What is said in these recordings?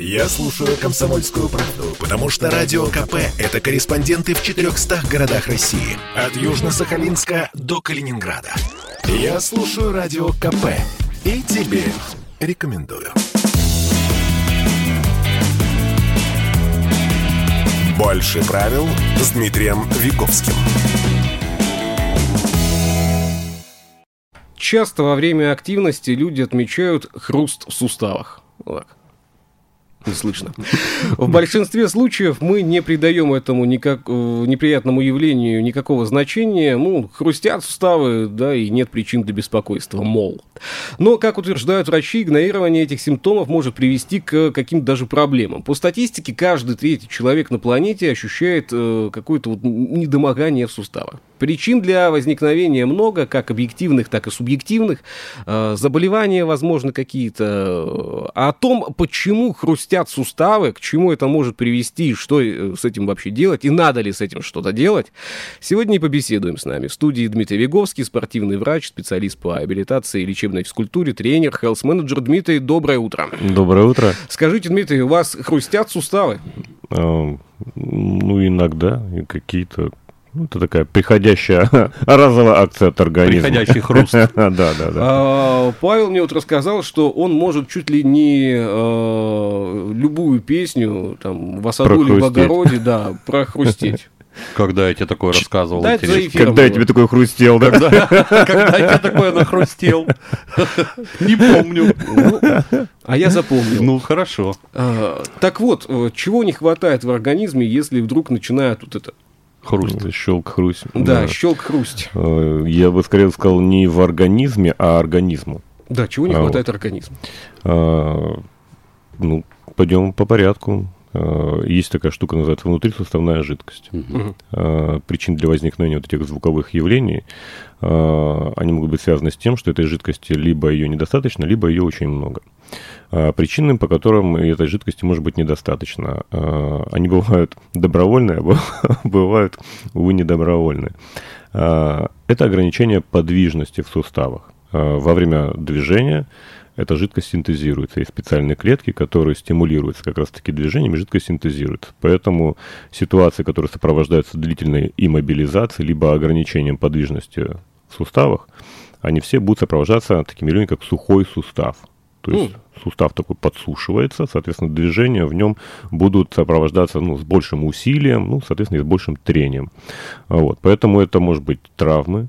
Я слушаю «Комсомольскую правду», потому что «Радио КП» — это корреспонденты в 400 городах России. От Южно-Сахалинска до Калининграда. Я слушаю «Радио КП» и тебе рекомендую. Больше правил с Дмитрием Виговским. Часто во время активности люди отмечают хруст в суставах. Вот так не слышно. В большинстве случаев мы не придаем этому никак, э, неприятному явлению никакого значения. Ну, хрустят суставы, да, и нет причин для беспокойства, мол. Но, как утверждают врачи, игнорирование этих симптомов может привести к каким-то даже проблемам. По статистике, каждый третий человек на планете ощущает э, какое-то вот недомогание в суставах. Причин для возникновения много, как объективных, так и субъективных. Э, заболевания, возможно, какие-то. А о том, почему хрустят суставы, к чему это может привести, что э, с этим вообще делать, и надо ли с этим что-то делать, сегодня и побеседуем с нами. В студии Дмитрий Веговский, спортивный врач, специалист по абилитации и лечебной физкультуре, тренер, хелс-менеджер. Дмитрий, доброе утро. Доброе утро. Скажите, Дмитрий, у вас хрустят суставы? Ну, иногда, какие-то ну, это такая приходящая разовая акция от организма. Приходящий хруст. да, да, да. А, Павел мне вот рассказал, что он может чуть ли не а, любую песню там в осаду или в огороде, да, прохрустеть. Когда я тебе такое рассказывал? Да, Когда я тебе такое хрустел, да? Когда я тебе такое нахрустел? Не помню. Ну, а я запомнил. Ну, хорошо. А, так вот, э, чего не хватает в организме, если вдруг начинает вот это Хруст. Щелк, хрусть. Да, да. щелк, хрусть. Э, я бы скорее сказал не в организме, а организму. Да, чего не а, хватает вот. организму? А, ну, пойдем по порядку. А, есть такая штука, называется внутрисуставная жидкость. Угу. А, причин для возникновения вот этих звуковых явлений, а, они могут быть связаны с тем, что этой жидкости либо ее недостаточно, либо ее очень много. Причинам, по которым этой жидкости может быть недостаточно. Они бывают добровольные, а бывают, увы, недобровольные. Это ограничение подвижности в суставах. Во время движения эта жидкость синтезируется. Есть специальные клетки, которые стимулируются как раз-таки движением, и жидкость синтезируется. Поэтому ситуации, которые сопровождаются длительной иммобилизацией, либо ограничением подвижности в суставах, они все будут сопровождаться такими явлениями, как сухой сустав. То есть mm. сустав такой подсушивается, соответственно, движения в нем будут сопровождаться ну, с большим усилием, ну, соответственно, и с большим трением. Вот. Поэтому это может быть травмы,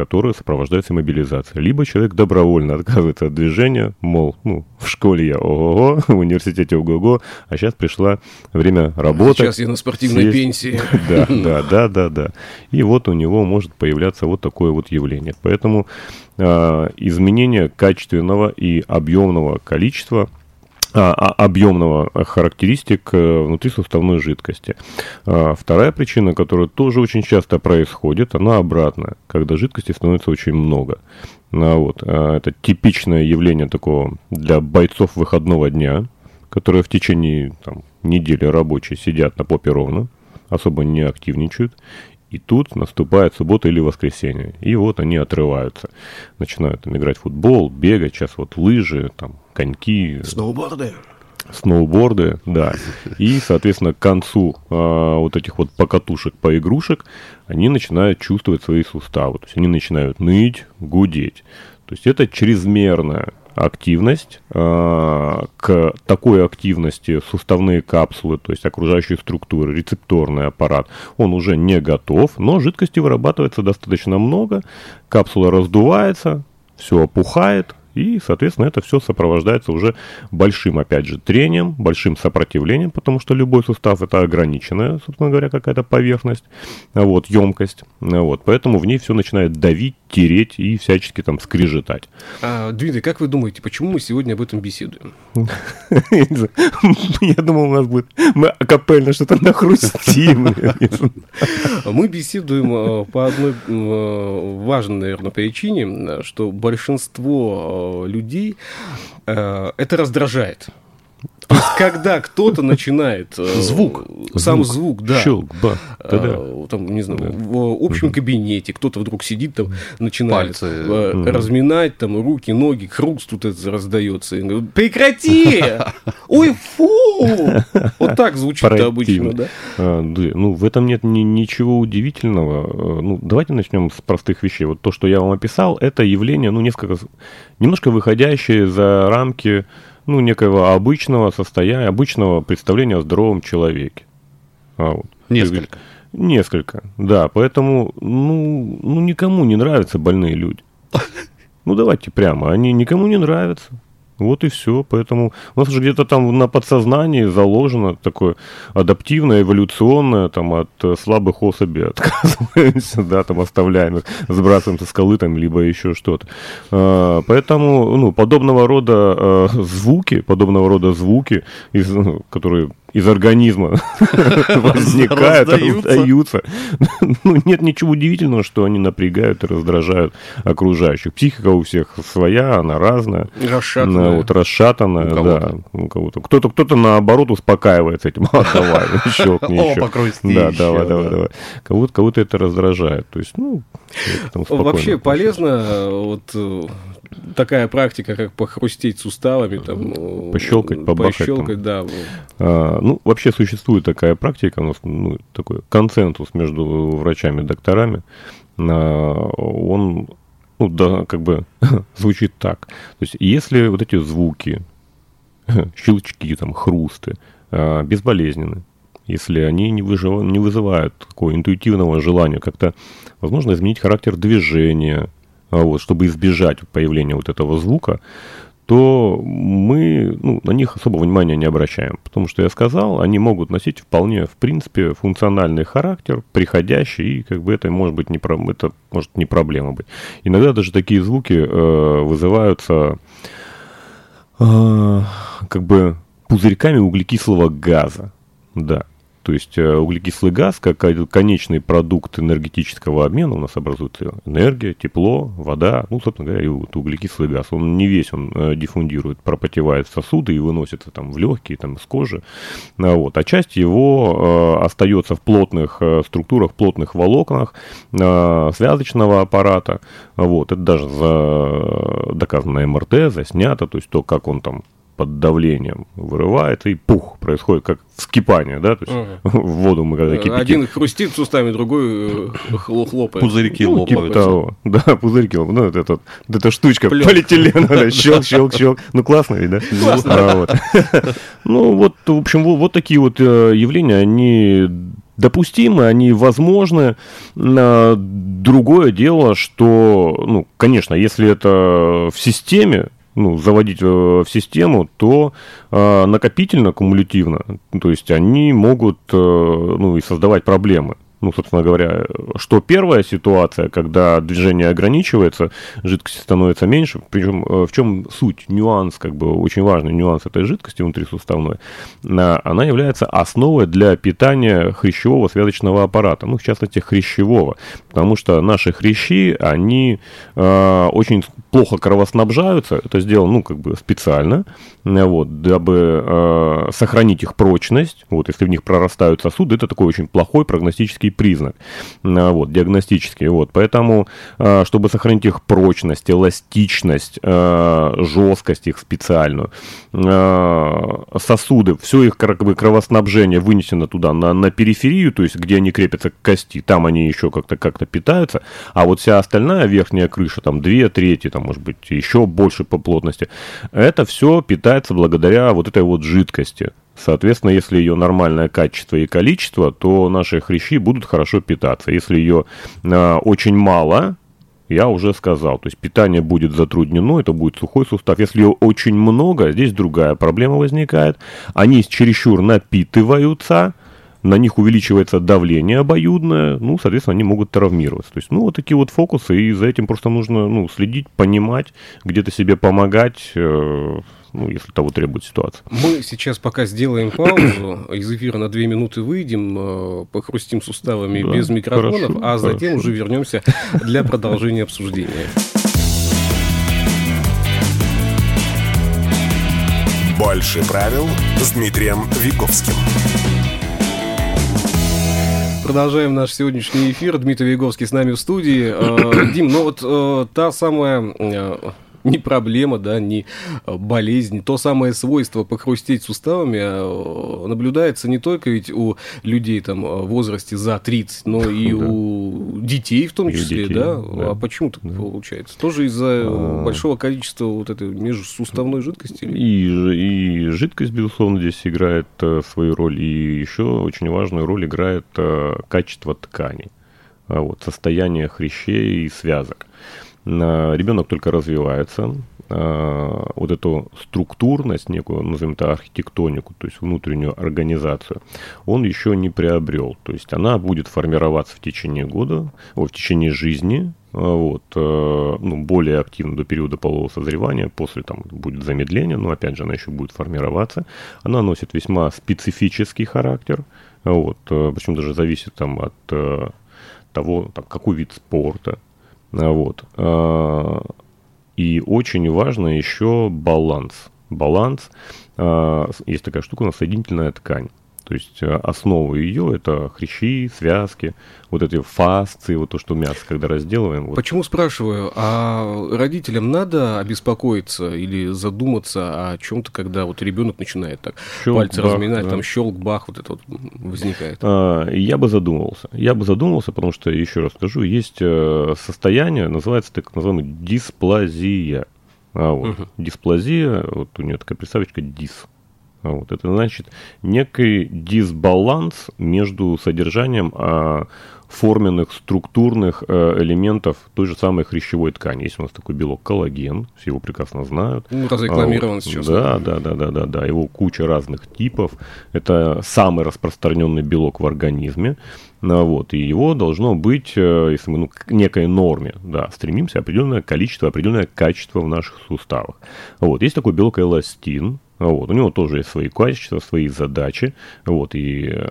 которая сопровождается мобилизацией. Либо человек добровольно отказывается от движения, мол, ну, в школе я ого-го, в университете ого-го, а сейчас пришло время работать. Сейчас я на спортивной сесть. пенсии. Да, да, да, да, да. И вот у него может появляться вот такое вот явление. Поэтому э, изменение качественного и объемного количества а, а, объемного характеристик э, внутрисуставной жидкости. А, вторая причина, которая тоже очень часто происходит, она обратная, когда жидкости становится очень много. Вот. Это типичное явление такого для бойцов выходного дня, которые в течение там, недели рабочей сидят на попе ровно, особо не активничают. И тут наступает суббота или воскресенье. И вот они отрываются. Начинают там, играть в футбол, бегать, сейчас вот лыжи, там, коньки. Сноуборды. Сноуборды, да. И, соответственно, к концу а, вот этих вот покатушек, поигрушек, они начинают чувствовать свои суставы. То есть они начинают ныть, гудеть. То есть это чрезмерная активность. Э, к такой активности суставные капсулы, то есть окружающие структуры, рецепторный аппарат, он уже не готов, но жидкости вырабатывается достаточно много, капсула раздувается, все опухает, и, соответственно, это все сопровождается уже большим, опять же, трением, большим сопротивлением, потому что любой сустав это ограниченная, собственно говоря, какая-то поверхность, вот, емкость. Вот, поэтому в ней все начинает давить, тереть и всячески там скрежетать. А, Дмитрий, как вы думаете, почему мы сегодня об этом беседуем? Я думал, у нас будет... Мы акапельно что-то нахрустим. Мы беседуем э, по одной э, важной, наверное, причине, что большинство людей э, это раздражает. То есть, когда кто-то начинает... э, Звук. Сам звук, да. Щелк, ба. А, там, не знаю, в общем кабинете кто-то вдруг сидит там, начинает Пальцы. э, разминать там руки, ноги, хруст тут это раздается. И говорит, Прекрати! Ой, фу! Вот так звучит обычно, да? А, да, Ну, в этом нет ни- ничего удивительного. Э, Ну, давайте начнем с простых вещей. Вот то, что я вам описал, это явление, ну, несколько, немножко выходящее за рамки, ну, некоего обычного состояния, обычного представления о здоровом человеке. А, вот. Несколько. Несколько, да. Поэтому, ну, ну, никому не нравятся больные люди. Ну, давайте прямо, они никому не нравятся. Вот и все. Поэтому у нас уже где-то там на подсознании заложено такое адаптивное, эволюционное, там от э, слабых особей отказываемся, да, там оставляем их, сбрасываем со скалы там, либо еще что-то. А, Поэтому, ну, подобного рода э, звуки, подобного рода звуки, ну, которые из организма возникают, Раздаются. Ну, нет ничего удивительного, что они напрягают и раздражают окружающих. Психика у всех своя, она разная. Расшатанная. Ну, вот расшатанная, У да. кого-то. У кого-то. Кто-то, кто-то наоборот успокаивается этим. А, давай, щелкни еще. Да, давай, да. давай, давай. Кого-то, кого-то это раздражает. То есть, ну, Вообще полезно э, вот э, такая практика, как похрустеть суставами, там, э, Пощелкать, побахать там. пощелкать, да. А, ну, вообще существует такая практика, у нас ну, такой консенсус между врачами и докторами. А, он, ну, да, как бы звучит так. То есть, если вот эти звуки, щелчки, там, хрусты, а, безболезненны, если они не, выжива- не вызывают такого интуитивного желания как-то, возможно, изменить характер движения, вот, чтобы избежать появления вот этого звука, то мы ну, на них особого внимания не обращаем. Потому что я сказал, они могут носить вполне, в принципе, функциональный характер, приходящий, и как бы это может быть не, это может не проблема быть. Иногда даже такие звуки э, вызываются э, как бы пузырьками углекислого газа. Да. То есть э, углекислый газ, как конечный продукт энергетического обмена, у нас образуется энергия, тепло, вода, ну, собственно говоря, и вот углекислый газ. Он не весь, он э, диффундирует, пропотевает в сосуды и выносится там в легкие, там, с кожи. А, вот. А часть его э, остается в плотных э, структурах, плотных волокнах э, связочного аппарата. Вот. Это даже за, доказано МРТ, заснято, то есть то, как он там под давлением вырывается, и пух, происходит как вскипание, да, то есть в воду мы когда кипятим. Один хрустит суставами, другой э, хло- хлопает. Пузырьки Ну, типа лопаются. того. Да, пузырьки. лопаются. Ну, это, вот эта штучка Плёнка. полиэтилена, щелк, щелк, щелк. Ну, классно ведь, да? А, вот. Ну, вот, в общем, вот, вот такие вот э, явления, они допустимы, они возможны. Другое дело, что, ну, конечно, если это в системе, ну, заводить э, в систему, то э, накопительно, кумулятивно, то есть они могут, э, ну, и создавать проблемы. Ну, собственно говоря, что первая ситуация, когда движение ограничивается, жидкости становится меньше. Причем э, в чем суть, нюанс, как бы очень важный нюанс этой жидкости внутрисуставной, на- она является основой для питания хрящевого связочного аппарата, ну, в частности, хрящевого, потому что наши хрящи, они э, очень плохо кровоснабжаются, это сделано, ну, как бы специально, э, вот, дабы э, сохранить их прочность, вот, если в них прорастают сосуды, это такой очень плохой прогностический признак, э, вот, диагностический, вот, поэтому, э, чтобы сохранить их прочность, эластичность, э, жесткость их специальную, сосуды, все их как бы кровоснабжение вынесено туда, на, на периферию, то есть где они крепятся к кости, там они еще как-то как питаются, а вот вся остальная верхняя крыша, там две трети, там может быть еще больше по плотности, это все питается благодаря вот этой вот жидкости. Соответственно, если ее нормальное качество и количество, то наши хрящи будут хорошо питаться. Если ее э, очень мало, я уже сказал, то есть питание будет затруднено, это будет сухой сустав. Если ее очень много, здесь другая проблема возникает. Они чересчур напитываются, на них увеличивается давление обоюдное, ну, соответственно, они могут травмироваться. То есть, ну, вот такие вот фокусы, и за этим просто нужно, ну, следить, понимать, где-то себе помогать, э, ну, если того требует ситуация. Мы сейчас пока сделаем паузу, из эфира на две минуты выйдем, э, похрустим суставами Да, без микрофонов, хорошо, а затем хорошо. уже вернемся для продолжения обсуждения. Больше правил с Дмитрием Виговским. Продолжаем наш сегодняшний эфир. Дмитрий Виговский с нами в студии. Э, Дим, ну вот э, та самая не проблема, да, не болезнь, то самое свойство похрустеть суставами наблюдается не только ведь у людей там в возрасте за 30, но и у детей в том числе, да? А почему так получается? Тоже из-за а. большого количества вот этой межсуставной жидкости? И, и жидкость, безусловно, здесь играет свою роль, и еще очень важную роль играет качество ткани, вот, состояние хрящей и связок ребенок только развивается, а, вот эту структурность, некую, назовем это архитектонику, то есть внутреннюю организацию, он еще не приобрел. То есть она будет формироваться в течение года, о, в течение жизни, а, вот, ну, более активно до периода полового созревания, после там будет замедление, но опять же она еще будет формироваться. Она носит весьма специфический характер, вот, причем даже зависит там от того, там, какой вид спорта, вот. А, и очень важно еще баланс. Баланс. А, есть такая штука, у нас соединительная ткань. То есть э, основа ее это хрящи, связки, вот эти фасции, вот то, что мясо, когда разделываем. Вот. Почему спрашиваю? А родителям надо обеспокоиться или задуматься о чем-то, когда вот ребенок начинает так щелк, пальцы бах, разминать, да. там щелк, бах, вот это вот возникает? А, я бы задумался. Я бы задумался, потому что, еще раз скажу, есть э, состояние, называется так называемая дисплазия. А вот, угу. дисплазия, вот у нее такая приставочка дис. Вот, это значит некий дисбаланс между содержанием а, форменных структурных а, элементов той же самой хрящевой ткани. Есть у нас такой белок коллаген, все его прекрасно знают. Ну, разрекламирован а, сейчас. Да, да, да, да, да, да. Его куча разных типов. Это самый распространенный белок в организме. Ну, вот, и его должно быть, э, если мы ну, к некой норме, да, стремимся, определенное количество, определенное качество в наших суставах. Вот, есть такой белок эластин, вот, у него тоже есть свои качества, свои задачи. Вот, и э,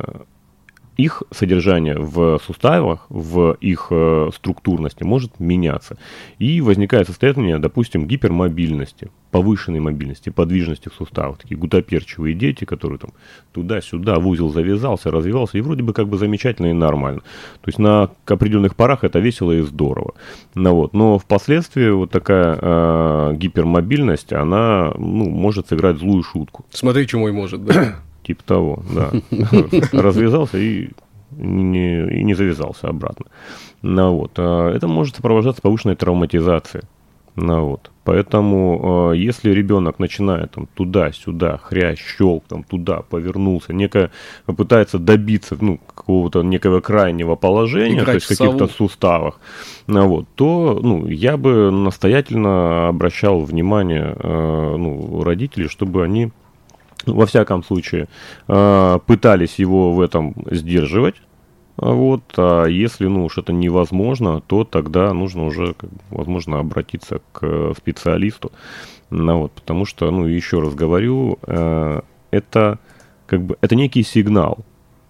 их содержание в суставах, в их э, структурности может меняться. И возникает состояние, допустим, гипермобильности, повышенной мобильности, подвижности в суставах. Такие гутоперчивые дети, которые там туда-сюда в узел завязался, развивался, и вроде бы как бы замечательно и нормально. То есть на определенных парах это весело и здорово. Ну, вот. Но впоследствии вот такая э, гипермобильность, она ну, может сыграть злую шутку. Смотри, чему и может, да? Типа того, да. Развязался и не, и не завязался обратно. Ну, вот. А это может сопровождаться повышенной травматизацией. Ну, вот. Поэтому, э, если ребенок начинает там туда-сюда, хрящ, щелк, там туда повернулся, некое, пытается добиться ну, какого-то некого крайнего положения, Играть то есть в каких-то суставах, ну, вот, то ну, я бы настоятельно обращал внимание э, ну, родителей, чтобы они во всяком случае, э, пытались его в этом сдерживать. Вот, а если, ну, уж это невозможно, то тогда нужно уже, возможно, обратиться к специалисту. Ну, вот, потому что, ну, еще раз говорю, э, это как бы, это некий сигнал,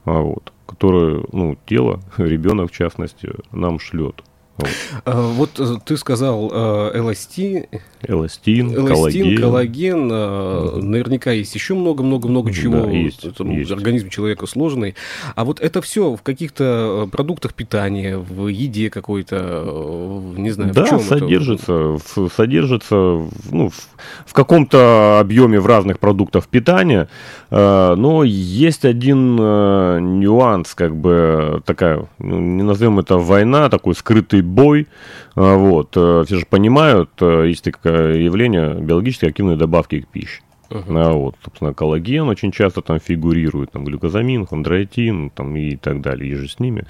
а вот, который, ну, тело, ребенок в частности, нам шлет. Вот э, ты сказал э, эластин. Эластин, коллаген. коллаген э, наверняка есть еще много-много-много чего. Да, есть, Это, есть. Организм человека сложный. А вот это все в каких-то продуктах питания, в еде какой-то, не знаю, да, в чем содержится, это? В, содержится ну, в, в каком-то объеме в разных продуктах питания. Но есть один нюанс, как бы такая, ну, не назовем это война, такой скрытый бой. А, вот. Э, все же понимают, э, есть такое явление биологически активной добавки к пище. Uh-huh. А вот, собственно, коллаген очень часто там фигурирует, там глюкозамин, хондроитин там, и так далее, и же с ними.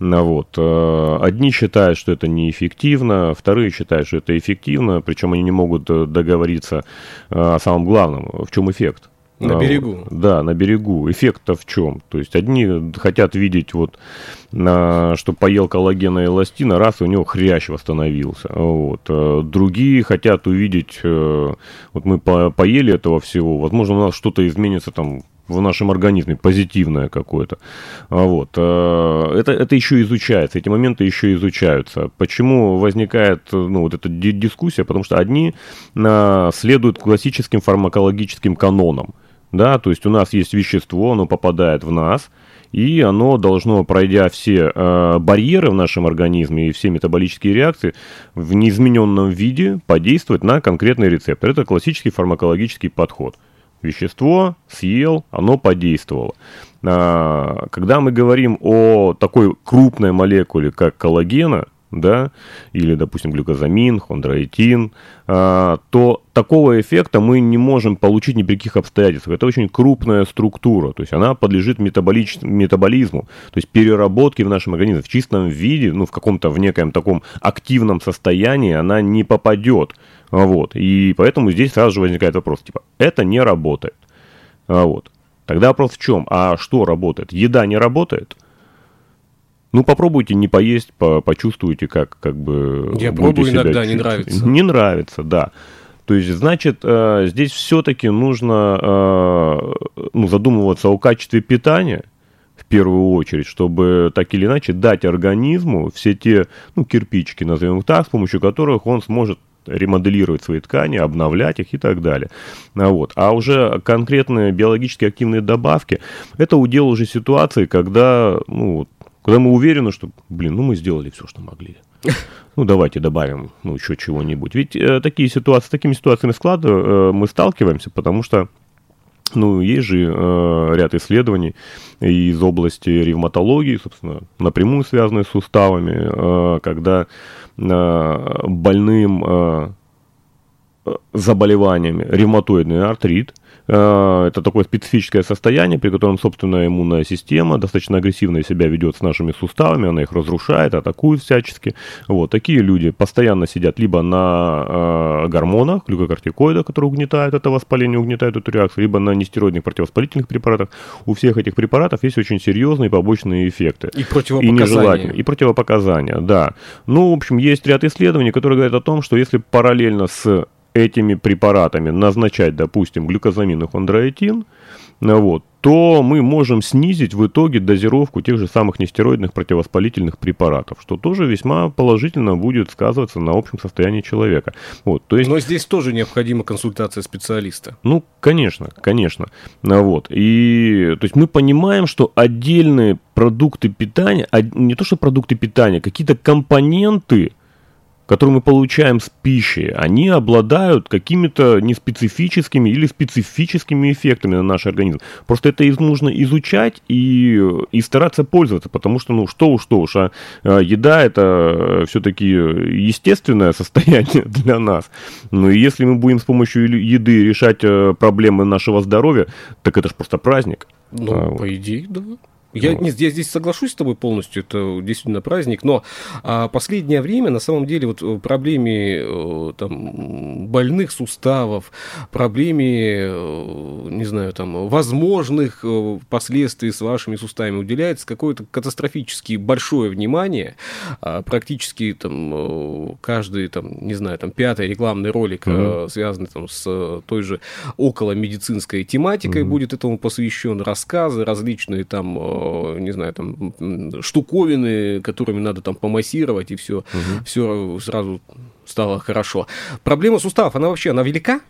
А вот. Э, одни считают, что это неэффективно, вторые считают, что это эффективно, причем они не могут договориться о самом главном, в чем эффект. На берегу. Да, на берегу. Эффект-то в чем? То есть одни хотят видеть, вот, на, что поел коллагена и эластина, раз, и у него хрящ восстановился. Вот. А другие хотят увидеть, э, вот мы по поели этого всего, возможно, у нас что-то изменится там в нашем организме, позитивное какое-то. А вот. Э, это, это еще изучается, эти моменты еще изучаются. Почему возникает ну, вот эта дискуссия? Потому что одни а, следуют классическим фармакологическим канонам. Да, то есть у нас есть вещество, оно попадает в нас, и оно должно, пройдя все э, барьеры в нашем организме и все метаболические реакции, в неизмененном виде подействовать на конкретный рецептор. Это классический фармакологический подход. Вещество съел, оно подействовало. А, когда мы говорим о такой крупной молекуле, как коллагена, да, или, допустим, глюкозамин, хондроитин, а, то такого эффекта мы не можем получить ни при каких обстоятельствах. Это очень крупная структура, то есть она подлежит метаболич... метаболизму, то есть переработке в нашем организме в чистом виде, ну, в каком-то, в некоем таком активном состоянии она не попадет. Вот. И поэтому здесь сразу же возникает вопрос, типа, это не работает. Вот. Тогда вопрос в чем? А что работает? Еда не работает? Ну, попробуйте не поесть, по почувствуйте, как, как бы... Я пробую иногда, не нравится. Не нравится, да. То есть, значит, э, здесь все-таки нужно э, ну, задумываться о качестве питания, в первую очередь, чтобы так или иначе дать организму все те, ну, кирпичики, назовем их так, с помощью которых он сможет ремоделировать свои ткани, обновлять их и так далее. А вот. А уже конкретные биологически активные добавки, это удел уже ситуации, когда, ну, когда мы уверены, что, блин, ну мы сделали все, что могли. Ну, давайте добавим, ну, еще чего-нибудь. Ведь э, такие ситуации, с такими ситуациями склада э, мы сталкиваемся, потому что ну, есть же э, ряд исследований из области ревматологии, собственно, напрямую связанные с суставами, э, когда э, больным э, заболеваниями ревматоидный артрит, Э, это такое специфическое состояние, при котором, собственно, иммунная система достаточно агрессивно себя ведет с нашими суставами, она их разрушает, атакует всячески. Вот, такие люди постоянно сидят либо на э, гормонах, глюкокортикоидах, которые угнетают это воспаление, угнетают эту реакцию, либо на нестероидных противовоспалительных препаратах. У всех этих препаратов есть очень серьезные побочные эффекты. И противопоказания. И, и противопоказания, да. Ну, в общем, есть ряд исследований, которые говорят о том, что если параллельно с этими препаратами назначать, допустим, глюкозамин и хондроитин, вот, то мы можем снизить в итоге дозировку тех же самых нестероидных противовоспалительных препаратов, что тоже весьма положительно будет сказываться на общем состоянии человека. Вот, то есть, Но здесь тоже необходима консультация специалиста. Ну, конечно, конечно. Вот. И то есть мы понимаем, что отдельные продукты питания, не то что продукты питания, какие-то компоненты которые мы получаем с пищей, они обладают какими-то неспецифическими или специфическими эффектами на наш организм. Просто это нужно изучать и, и стараться пользоваться, потому что, ну, что уж, что уж, а, а еда это все-таки естественное состояние для нас. Ну, и если мы будем с помощью еды решать э, проблемы нашего здоровья, так это же просто праздник. Ну, а, по идее, да. Я, нет, я здесь соглашусь с тобой полностью, это действительно праздник, но а, последнее время, на самом деле, вот э, проблеме э, там, больных суставов, проблеме, э, не знаю, там, возможных последствий с вашими суставами уделяется какое-то катастрофически большое внимание, а, практически там каждый, там, не знаю, там, пятый рекламный ролик, mm-hmm. связанный там с той же около медицинской тематикой, mm-hmm. будет этому посвящен, рассказы различные там не знаю, там, штуковины, которыми надо там помассировать, и все, угу. все сразу стало хорошо. Проблема суставов, она вообще, она велика?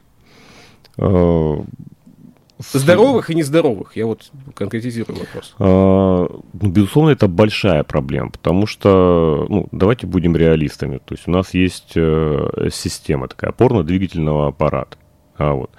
Э, здоровых и нездоровых. Я вот конкретизирую вопрос. А, ну, безусловно, это большая проблема, потому что, ну, давайте будем реалистами. То есть у нас есть э, система такая опорно-двигательного аппарата. А, вот.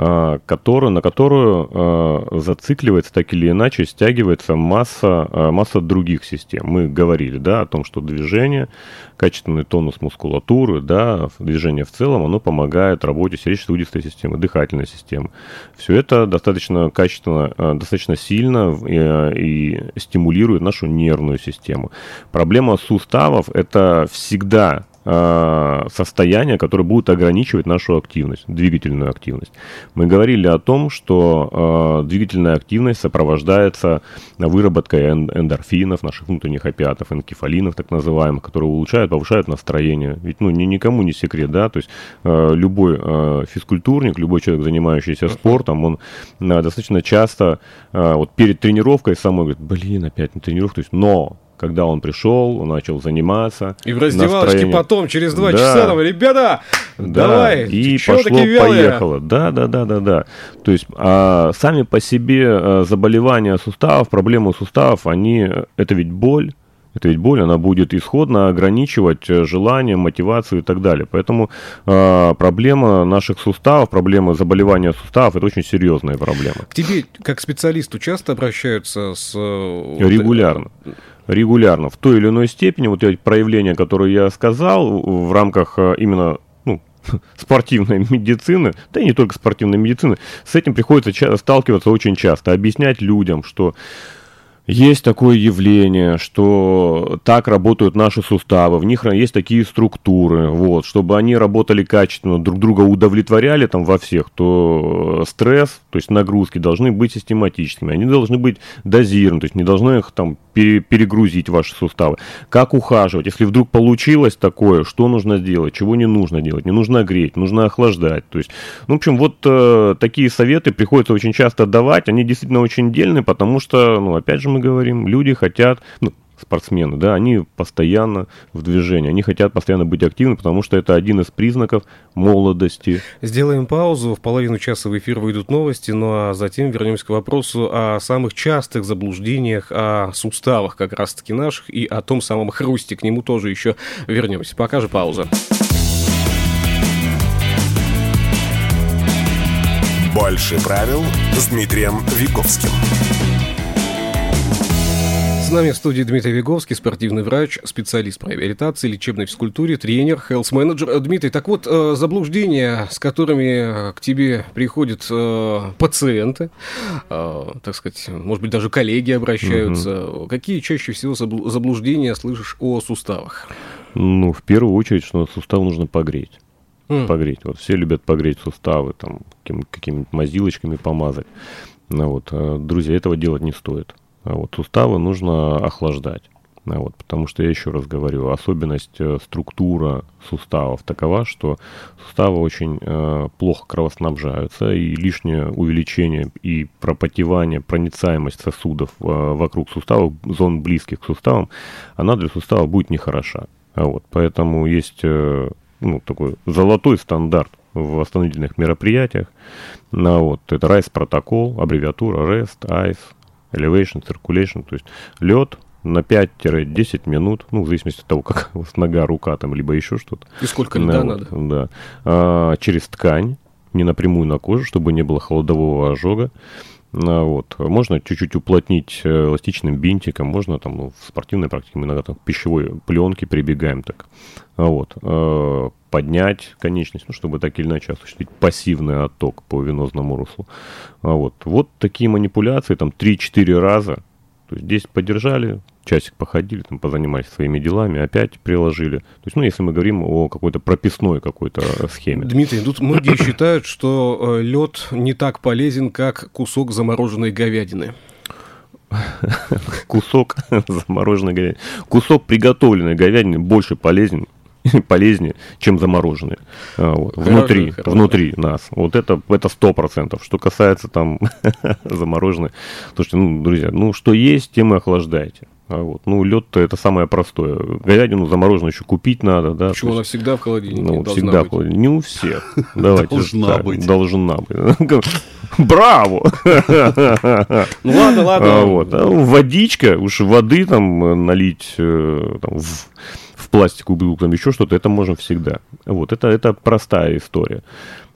А, который, на которую а, зацикливается так или иначе, стягивается масса, а, масса других систем. Мы говорили да, о том, что движение, качественный тонус мускулатуры, да, движение в целом, оно помогает работе сердечно-сосудистой системы, дыхательной системы. Все это достаточно качественно, достаточно сильно и, стимулирует нашу нервную систему. Проблема суставов – это всегда э, состояния, которые будут ограничивать нашу активность, двигательную активность. Мы говорили о том, что э, двигательная активность сопровождается выработкой эндорфинов, наших внутренних опиатов, энкефалинов, так называемых, которые улучшают, повышают настроение. Ведь ну, ни, никому не секрет, да, то есть э, любой э, физкультурник, любой человек, занимающийся спортом, он э, достаточно часто э, вот перед тренировкой самой говорит, блин, опять на тренировку, то есть, но когда он пришел, он начал заниматься. И в раздевалочке настроение... потом, через два да. часа, там, ребята, да. давай, и пошло-поехало. Да, да, да, да, да. То есть а, сами по себе а, заболевания суставов, проблемы суставов, они, это ведь боль, это ведь боль, она будет исходно ограничивать э, желание, мотивацию и так далее. Поэтому э, проблема наших суставов, проблема заболевания суставов, это очень серьезная проблема. К тебе, как специалисту, часто обращаются с... Э, Регулярно регулярно в той или иной степени, вот эти проявления, которые я сказал, в рамках э, именно ну, спортивной медицины, да и не только спортивной медицины, с этим приходится сталкиваться очень часто, объяснять людям, что есть такое явление, что так работают наши суставы, в них есть такие структуры, вот, чтобы они работали качественно, друг друга удовлетворяли там во всех, то стресс, то есть нагрузки должны быть систематическими, они должны быть дозированы, то есть не должны их там перегрузить ваши суставы. Как ухаживать, если вдруг получилось такое, что нужно сделать, чего не нужно делать, не нужно греть, нужно охлаждать, то есть, ну, в общем, вот э, такие советы приходится очень часто давать, они действительно очень дельные, потому что, ну, опять же, мы говорим, люди хотят, ну, спортсмены, да, они постоянно в движении, они хотят постоянно быть активны, потому что это один из признаков молодости. Сделаем паузу, в половину часа в эфир выйдут новости, ну а затем вернемся к вопросу о самых частых заблуждениях о суставах как раз-таки наших и о том самом хрусте, к нему тоже еще вернемся. Пока же пауза. Больше правил с Дмитрием Виковским. С нами в студии Дмитрий Веговский, спортивный врач, специалист по реабилитации, лечебной физкультуре, тренер, health менеджер Дмитрий, так вот, э, заблуждения, с которыми к тебе приходят э, пациенты, э, так сказать, может быть, даже коллеги обращаются, угу. какие чаще всего заблуждения слышишь о суставах? Ну, в первую очередь, что сустав нужно погреть. Mm. Погреть. Вот все любят погреть суставы, там, какими-нибудь мазилочками помазать. Ну, вот. Друзья, этого делать не стоит. А вот суставы нужно охлаждать. А вот, потому что я еще раз говорю, особенность э, структура суставов такова, что суставы очень э, плохо кровоснабжаются, и лишнее увеличение и пропотевание, проницаемость сосудов э, вокруг суставов, зон близких к суставам, она для сустава будет нехороша. А вот, поэтому есть э, ну, такой золотой стандарт в восстановительных мероприятиях. А вот, это RICE протокол, аббревиатура REST, ICE, elevation, circulation, то есть лед на 5-10 минут, ну, в зависимости от того, как у вас нога, рука там, либо еще что-то. И сколько льда вот, надо? Да. А, через ткань, не напрямую на кожу, чтобы не было холодового ожога. А, вот. Можно чуть-чуть уплотнить э, эластичным бинтиком, можно там ну, в спортивной практике мы иногда там, пищевой пленки прибегаем так. А, вот. А, поднять конечность, ну, чтобы так или иначе осуществить пассивный отток по венозному руслу. Вот. вот такие манипуляции, там 3-4 раза, то есть здесь подержали, часик походили, там, позанимались своими делами, опять приложили. То есть, ну, если мы говорим о какой-то прописной какой-то схеме. Дмитрий, тут многие считают, что э, лед не так полезен, как кусок замороженной говядины. Кусок замороженной говядины. Кусок приготовленной говядины больше полезен, полезнее, чем замороженные. А, вот, внутри, хорошо. внутри нас. Вот это это сто процентов. Что касается там замороженной, слушайте, ну, друзья, ну что есть, тем и охлаждайте. А вот. Ну, лед-то это самое простое. Говядину замороженную еще купить надо, да. Почему она всегда в холодильнике? Ну, всегда быть. в холодильнике. Не у всех. Давайте. Должна быть. Должна быть. Браво! Ну ладно, ладно. А, вот. А водичка, уж воды там налить э, там, в в пластиковую бутылку, там еще что-то, это можно всегда. Вот, это, это простая история.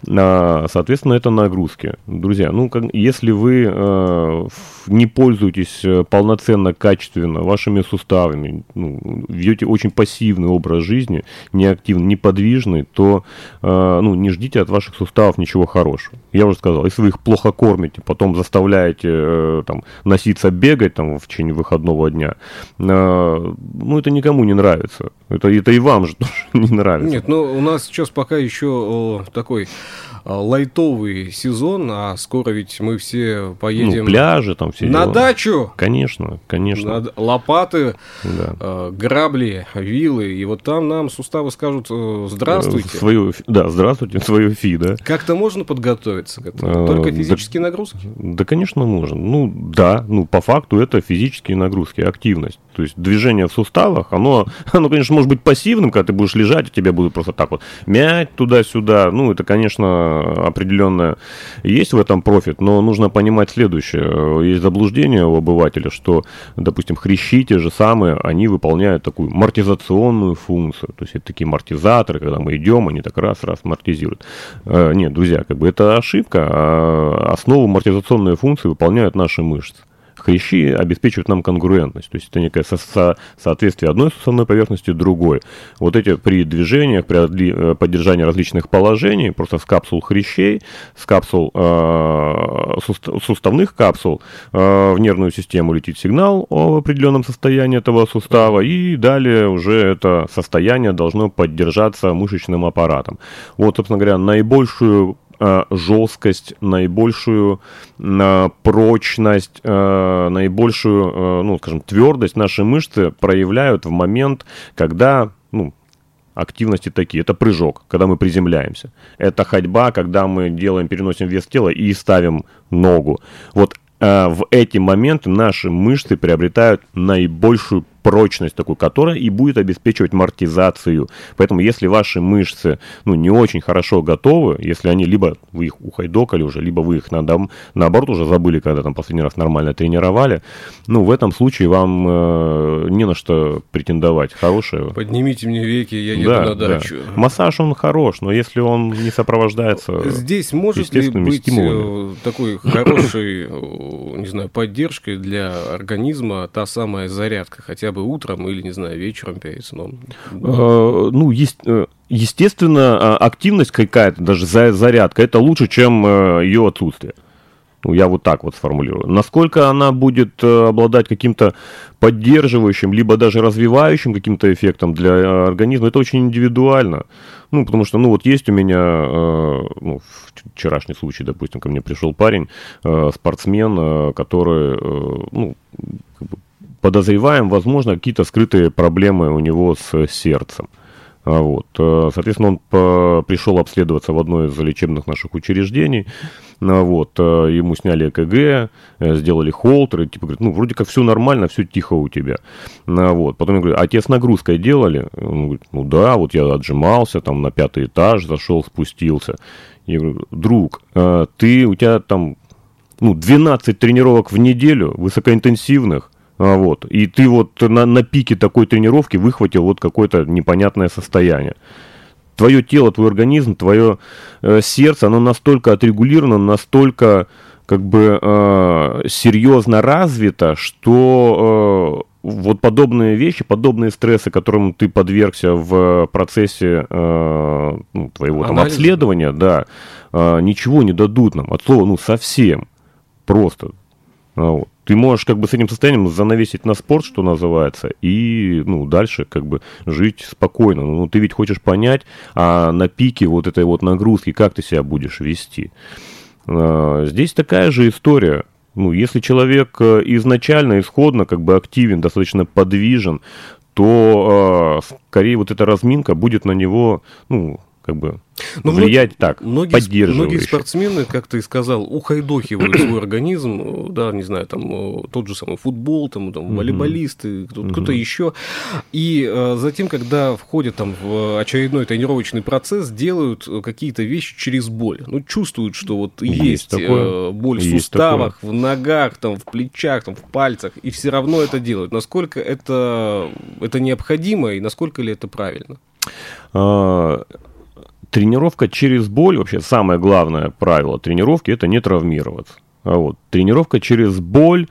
Соответственно, это нагрузки. Друзья, ну, как, если вы э, не пользуетесь э, полноценно, качественно вашими суставами, ну, ведете очень пассивный образ жизни, неактивный, неподвижный, то э, ну, не ждите от ваших суставов ничего хорошего. Я уже сказал, если вы их плохо кормите, потом заставляете э, там, носиться, бегать там, в течение выходного дня, э, ну, это никому не нравится. Это, это и вам же тоже не нравится. Нет, ну у нас сейчас пока еще о, такой а, лайтовый сезон, а скоро ведь мы все поедем ну, пляжи там все на дела. дачу. Конечно, конечно. На- лопаты, Да. э, грабли, вилы, и вот там нам суставы скажут э, здравствуйте. Э, Свою, да, здравствуйте, свое фи, да. Как-то можно подготовиться к этому? Э, Только да- физические нагрузки? Да, конечно, можно. Ну, да, ну, по факту это физические нагрузки, активность. То есть движение в суставах, оно, оно, конечно, может быть пассивным, когда ты будешь лежать, тебя будут просто так вот мять туда-сюда. Ну, это, конечно, определенно есть в этом профит, но нужно понимать следующее. Есть заблуждение у обывателя, что, допустим, хрящи те же самые, они выполняют такую мартизационную функцию. То есть это такие мартизаторы, когда мы идем, они так раз-раз мартизируют. Э, Нет, друзья, как бы это ошибка. А Основу мартизационной функции выполняют наши мышцы. Хрящи обеспечивают нам конгруентность, то есть это некое со- со- соответствие одной суставной поверхности другой. Вот эти при движениях, при э, поддержании различных положений, просто с капсул хрящей, с капсул э, суста- суставных капсул э, в нервную систему летит сигнал о определенном состоянии этого сустава, и далее уже это состояние должно поддержаться мышечным аппаратом. Вот, собственно говоря, наибольшую жесткость, наибольшую э, прочность, э, наибольшую, э, ну, скажем, твердость наши мышцы проявляют в момент, когда, ну, активности такие. Это прыжок, когда мы приземляемся. Это ходьба, когда мы делаем, переносим вес тела и ставим ногу. Вот э, в эти моменты наши мышцы приобретают наибольшую прочность такую, которая и будет обеспечивать мартизацию. Поэтому, если ваши мышцы, ну, не очень хорошо готовы, если они либо вы их ухайдокали уже, либо вы их надо, наоборот уже забыли, когда там последний раз нормально тренировали, ну, в этом случае вам э, не на что претендовать. Хорошее. Поднимите мне веки, я еду на дачу. Массаж, он хорош, но если он не сопровождается... Здесь может ли быть стимулами. э, такой хорошей, э, не знаю, поддержкой для организма та самая зарядка, хотя бы утром или, не знаю, вечером перед сном? Э, ну, есть, э, естественно, а, активность какая-то, даже за- зарядка, это лучше, чем э, ее отсутствие. Ну, я вот так вот сформулирую. Насколько она будет обладать каким-то поддерживающим, либо даже развивающим каким-то эффектом для организма, это очень индивидуально. Ну, потому что, ну, вот есть у меня, ну, вчерашний случай, допустим, ко мне пришел парень, спортсмен, который, ну, как бы подозреваем, возможно, какие-то скрытые проблемы у него с сердцем. А Вот. э, Соответственно, он пришел обследоваться в одно из лечебных наших учреждений. А Вот. э, Ему сняли ЭКГ, э, сделали холтер, и типа говорит, ну, вроде как все нормально, все тихо у тебя. А Вот. Потом я говорю, а тебе с нагрузкой делали? Он говорит, ну да, вот я отжимался, там на пятый этаж зашел, спустился. Я говорю, друг, э, ты, у тебя там ну, 12 тренировок в неделю, высокоинтенсивных, вот, и ты вот на, на пике такой тренировки выхватил вот какое-то непонятное состояние. Твое тело, твой организм, твое э, сердце, оно настолько отрегулировано, настолько как бы э, серьезно развито, что э, вот подобные вещи, подобные стрессы, которым ты подвергся в процессе э, ну, твоего там, обследования, да, э, ничего не дадут нам, от слова, ну, совсем, просто. А, вот. Ты можешь как бы с этим состоянием занавесить на спорт, что называется, и ну, дальше как бы жить спокойно. Ну, ты ведь хочешь понять, а на пике вот этой вот нагрузки, как ты себя будешь вести. А, Здесь такая же история. Ну, если человек э, изначально, исходно как бы активен, достаточно подвижен, то э, скорее вот эта разминка будет на него, ну, как бы Ну, влиять так, Многие, поддерживающе. многие спортсмены, как ты сказал, ухайдохивают свой организм, э, да, не знаю, там э, тот же самый футбол, там, там волейболисты, кто- кто-то еще. И э, затем, когда входят там в очередной тренировочный процесс, делают э, какие-то вещи через боль. Ну, чувствуют, что вот есть, Есть такое. э, боль в Есть суставах, в ногах, там, в плечах, там, в пальцах, и все равно это делают. Насколько это, это необходимо и насколько ли это правильно? А, тренировка через боль, вообще самое главное правило тренировки, это не травмироваться. А вот, тренировка через боль,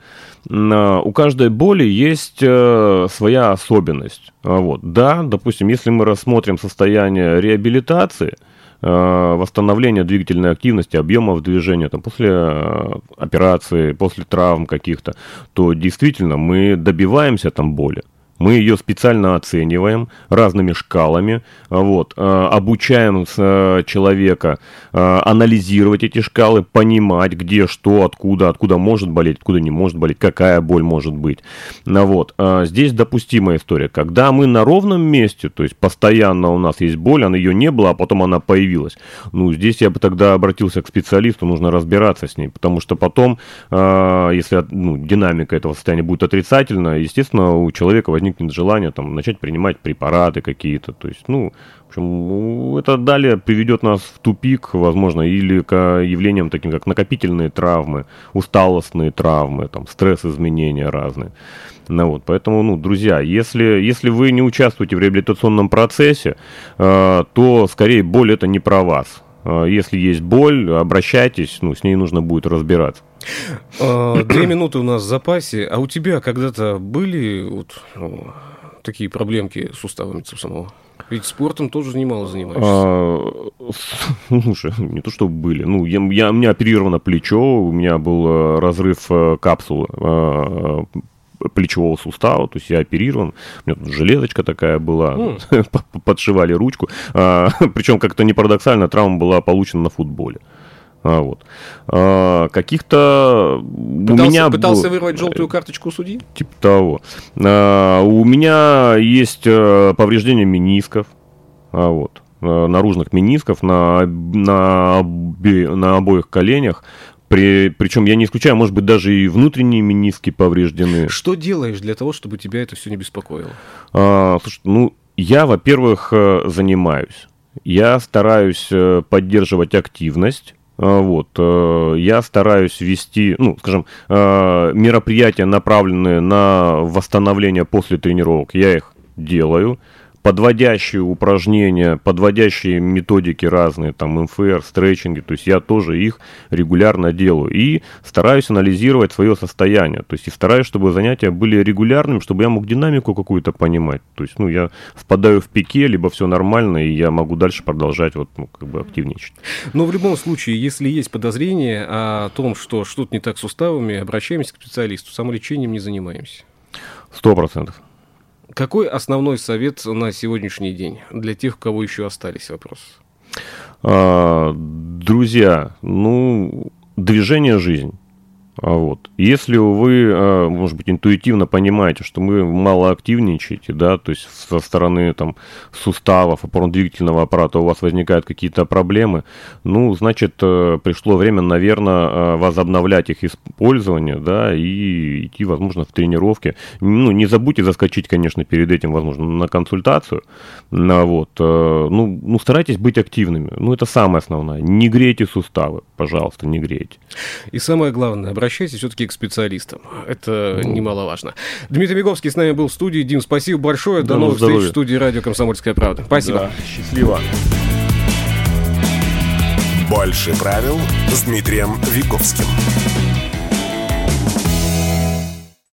а, у каждой боли есть э, своя особенность. А вот, да, допустим, если мы рассмотрим состояние реабилитации, э, восстановления двигательной активности, объемов движения там, после э, операции, после травм каких-то, то действительно мы добиваемся там боли. Мы ее специально оцениваем разными шкалами, вот, э, обучаем э, человека э, анализировать эти шкалы, понимать, где что, откуда, откуда может болеть, откуда не может болеть, какая боль может быть. Вот. Здесь допустимая история. Когда мы на ровном месте, то есть постоянно у нас есть боль, она ее не было, а потом она появилась. Ну, здесь я бы тогда обратился к специалисту, нужно разбираться с ней, потому что потом, если ну, динамика этого состояния будет отрицательна, естественно, у человека возникнет желание там, начать принимать препараты какие-то. То есть, ну, в общем, это далее приведет нас в тупик, возможно, или к явлениям таким, как накопительные травмы, усталостные травмы, там, стресс-изменения разные. Ну, вот, поэтому, ну, друзья, если, если вы не участвуете в реабилитационном процессе, э, то, скорее, боль это не про вас. Э, если есть боль, обращайтесь, ну, с ней нужно будет разбираться. Э, две минуты у нас в запасе. А у тебя когда-то были вот, ну, такие проблемки с суставами самого? Ведь спортом тоже немало занимаешься. А, слушай, не то что были. Ну, я, я, у меня оперировано плечо, у меня был э, разрыв капсулы плечевого сустава, то есть я оперирован, у меня тут железочка такая была, mm. подшивали ручку, а, причем как-то не парадоксально, травма была получена на футболе. А, вот. А, каких-то пытался, у меня пытался был... вырвать желтую карточку у судьи? Типа того. А, у меня есть э, повреждение менисков. А, вот э, наружных менисков на, на, на обоих коленях. При, причем я не исключаю, может быть, даже и внутренние мениски повреждены. Что делаешь для того, чтобы тебя это все не беспокоило? А, слушай, ну, я, во-первых, э, занимаюсь. Я стараюсь э, поддерживать активность. А, вот, э, я стараюсь вести, ну, скажем, мероприятия, направленные на восстановление после тренировок. Я их делаю подводящие упражнения, подводящие методики разные, там МФР, стретчинги, то есть я тоже их регулярно делаю и стараюсь анализировать свое состояние, то есть и стараюсь, чтобы занятия были регулярными, чтобы я мог динамику какую-то понимать, то есть, ну, я впадаю в пике, либо все нормально, и я могу дальше продолжать вот, ну, как бы активничать. Но в любом случае, если есть подозрение о том, что что-то не так с суставами, обращаемся к специалисту, самолечением не занимаемся. Сто процентов. Какой основной совет на сегодняшний день для тех, у кого еще остались вопросы? А, друзья, ну, движение жизнь. А вот. Если вы, а, может быть, интуитивно понимаете, что вы мало активничаете, да, то есть со стороны там, суставов, опорно-двигательного аппарата у вас возникают какие-то проблемы, ну, значит, э, пришло время, наверное, э, возобновлять их использование, да, и идти, возможно, в тренировки. Ну, не забудьте заскочить, конечно, перед этим, возможно, на консультацию, вот, э, ну, ну, старайтесь быть активными, ну, это самое основное. Не грейте суставы, пожалуйста, не грейте. И самое главное, обращайтесь все-таки к специалистам. Это ну. немаловажно. Дмитрий Миговский с нами был в студии. Дим, спасибо большое. До, До новых здоровья. встреч в студии радио «Комсомольская правда». Спасибо. Да, счастливо. Больше правил с Дмитрием Виговским.